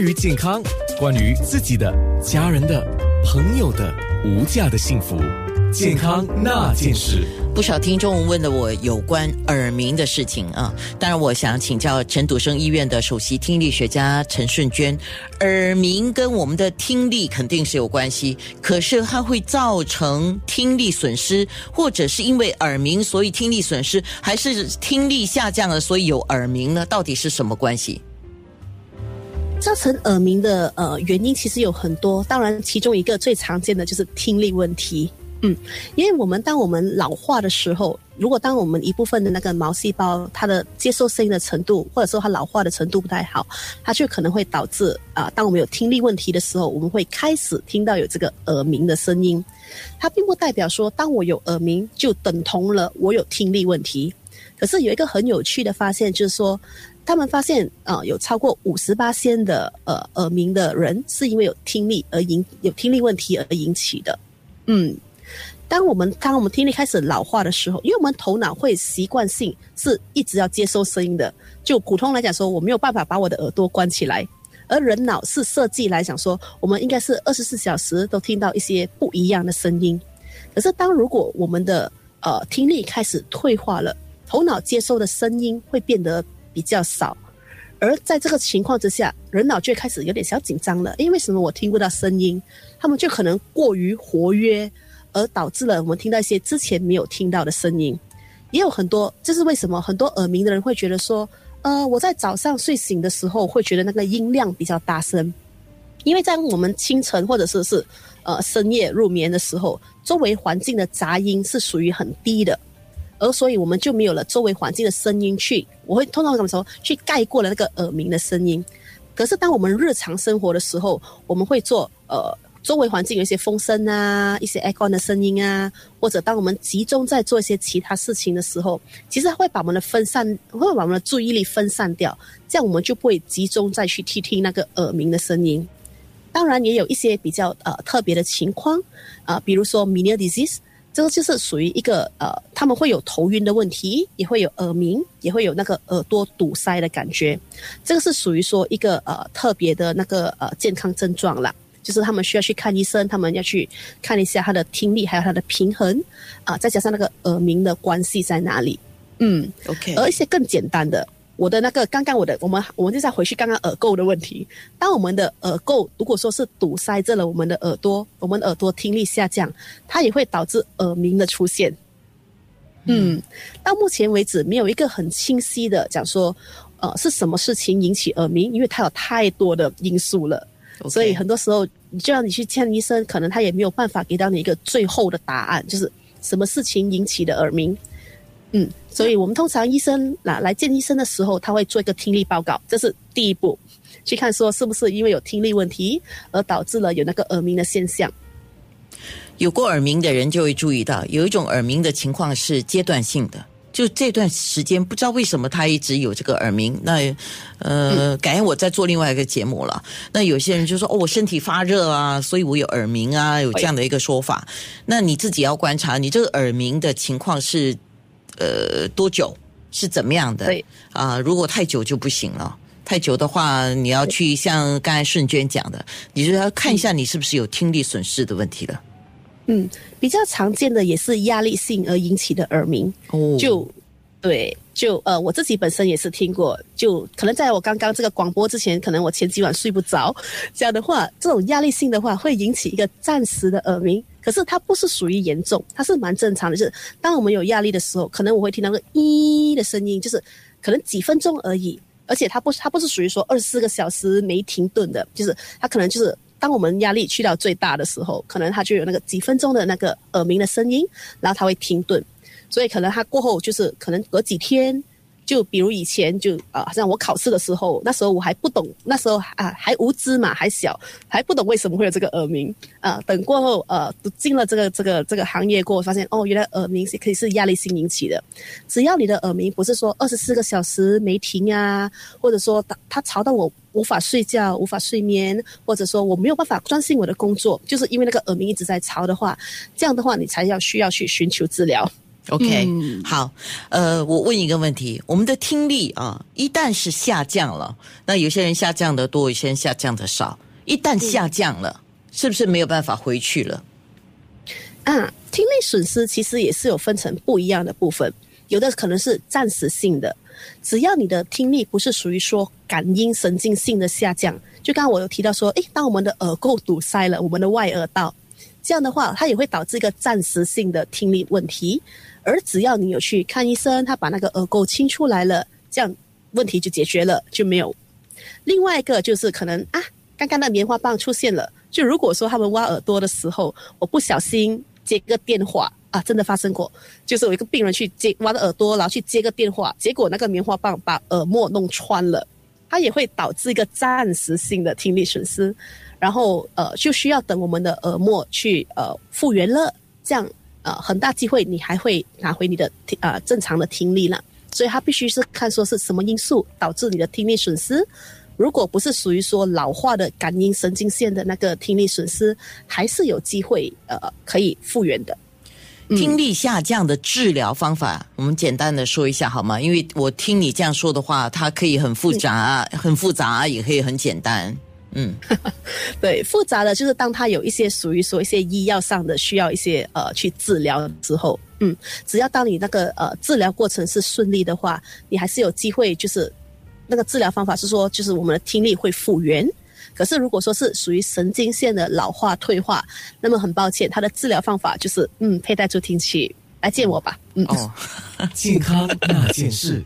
于健康，关于自己的、家人的、朋友的无价的幸福，健康那件事。不少听众问了我有关耳鸣的事情啊，当然我想请教陈笃生医院的首席听力学家陈顺娟，耳鸣跟我们的听力肯定是有关系，可是它会造成听力损失，或者是因为耳鸣所以听力损失，还是听力下降了所以有耳鸣呢？到底是什么关系？造成耳鸣的呃原因其实有很多，当然其中一个最常见的就是听力问题。嗯，因为我们当我们老化的时候，如果当我们一部分的那个毛细胞它的接受声音的程度，或者说它老化的程度不太好，它就可能会导致啊，当我们有听力问题的时候，我们会开始听到有这个耳鸣的声音。它并不代表说，当我有耳鸣就等同了我有听力问题。可是有一个很有趣的发现，就是说，他们发现啊，有超过五十八仙的呃耳鸣的人是因为有听力而引有听力问题而引起的。嗯。当我们当我们听力开始老化的时候，因为我们头脑会习惯性是一直要接收声音的。就普通来讲说，我没有办法把我的耳朵关起来，而人脑是设计来讲说，我们应该是二十四小时都听到一些不一样的声音。可是当如果我们的呃听力开始退化了，头脑接收的声音会变得比较少，而在这个情况之下，人脑就开始有点小紧张了。因为什么？我听不到声音，他们就可能过于活跃。而导致了我们听到一些之前没有听到的声音，也有很多，这是为什么很多耳鸣的人会觉得说，呃，我在早上睡醒的时候会觉得那个音量比较大声，因为在我们清晨或者是是呃深夜入眠的时候，周围环境的杂音是属于很低的，而所以我们就没有了周围环境的声音去，我会通常怎么说去盖过了那个耳鸣的声音。可是当我们日常生活的时候，我们会做呃。周围环境有一些风声啊，一些 echo 的声音啊，或者当我们集中在做一些其他事情的时候，其实会把我们的分散，会把我们的注意力分散掉，这样我们就不会集中再去听听那个耳鸣的声音。当然，也有一些比较呃特别的情况啊，比如说 Meniere disease，这个就是属于一个呃，他们会有头晕的问题，也会有耳鸣，也会有那个耳朵堵塞的感觉，这个是属于说一个呃特别的那个呃健康症状了。就是他们需要去看医生，他们要去看一下他的听力，还有他的平衡啊，再加上那个耳鸣的关系在哪里？嗯，OK。而一些更简单的，我的那个刚刚我的，我们我们就再回去刚刚耳垢的问题。当我们的耳垢如果说是堵塞着了我们的耳朵，我们耳朵听力下降，它也会导致耳鸣的出现。嗯，到目前为止没有一个很清晰的讲说，呃，是什么事情引起耳鸣，因为它有太多的因素了。所以很多时候，就让你去见医生，可能他也没有办法给到你一个最后的答案，就是什么事情引起的耳鸣。嗯，所以我们通常医生来来见医生的时候，他会做一个听力报告，这是第一步，去看说是不是因为有听力问题而导致了有那个耳鸣的现象。有过耳鸣的人就会注意到，有一种耳鸣的情况是阶段性的。就这段时间，不知道为什么他一直有这个耳鸣。那，呃，改天我在做另外一个节目了。那有些人就说：“哦，我身体发热啊，所以我有耳鸣啊。”有这样的一个说法。那你自己要观察，你这个耳鸣的情况是，呃，多久？是怎么样的？对啊，如果太久就不行了。太久的话，你要去像刚才顺娟讲的，你就要看一下你是不是有听力损失的问题了。嗯，比较常见的也是压力性而引起的耳鸣。哦，就对，就呃，我自己本身也是听过。就可能在我刚刚这个广播之前，可能我前几晚睡不着，这样的话，这种压力性的话会引起一个暂时的耳鸣。可是它不是属于严重，它是蛮正常的。就是当我们有压力的时候，可能我会听到个咦的声音，就是可能几分钟而已。而且它不它不是属于说二十四个小时没停顿的，就是它可能就是。当我们压力去到最大的时候，可能它就有那个几分钟的那个耳鸣的声音，然后它会停顿，所以可能他过后就是可能隔几天。就比如以前就啊，好像我考试的时候，那时候我还不懂，那时候啊还无知嘛，还小，还不懂为什么会有这个耳鸣啊。等过后呃，进了这个这个这个行业过后，发现哦，原来耳鸣是可以是压力性引起的。只要你的耳鸣不是说二十四个小时没停啊，或者说它吵到我无法睡觉、无法睡眠，或者说我没有办法专心我的工作，就是因为那个耳鸣一直在吵的话，这样的话你才要需要去寻求治疗。OK，、嗯好，呃，我问一个问题：我们的听力啊，一旦是下降了，那有些人下降的多，有些人下降的少。一旦下降了，是不是没有办法回去了？啊，听力损失其实也是有分成不一样的部分，有的可能是暂时性的，只要你的听力不是属于说感应神经性的下降，就刚刚我有提到说，诶，当我们的耳垢堵塞了我们的外耳道，这样的话，它也会导致一个暂时性的听力问题，而只要你有去看医生，他把那个耳垢清出来了，这样问题就解决了，就没有。另外一个就是可能啊，刚刚那棉花棒出现了，就如果说他们挖耳朵的时候，我不小心接个电话啊，真的发生过，就是有一个病人去接挖的耳朵，然后去接个电话，结果那个棉花棒把耳膜弄穿了，它也会导致一个暂时性的听力损失，然后呃就需要等我们的耳膜去呃复原了，这样呃很大机会你还会拿回你的听呃正常的听力了。所以它必须是看说是什么因素导致你的听力损失。如果不是属于说老化的感应神经线的那个听力损失，还是有机会呃可以复原的。听力下降的治疗方法，我们简单的说一下好吗？因为我听你这样说的话，它可以很复杂，很复杂，也可以很简单。嗯，对，复杂的就是当它有一些属于说一些医药上的需要一些呃去治疗之后，嗯，只要当你那个呃治疗过程是顺利的话，你还是有机会就是那个治疗方法是说就是我们的听力会复原。可是如果说是属于神经线的老化退化，那么很抱歉，它的治疗方法就是嗯佩戴助听器来见我吧，嗯。哦。健康那件事。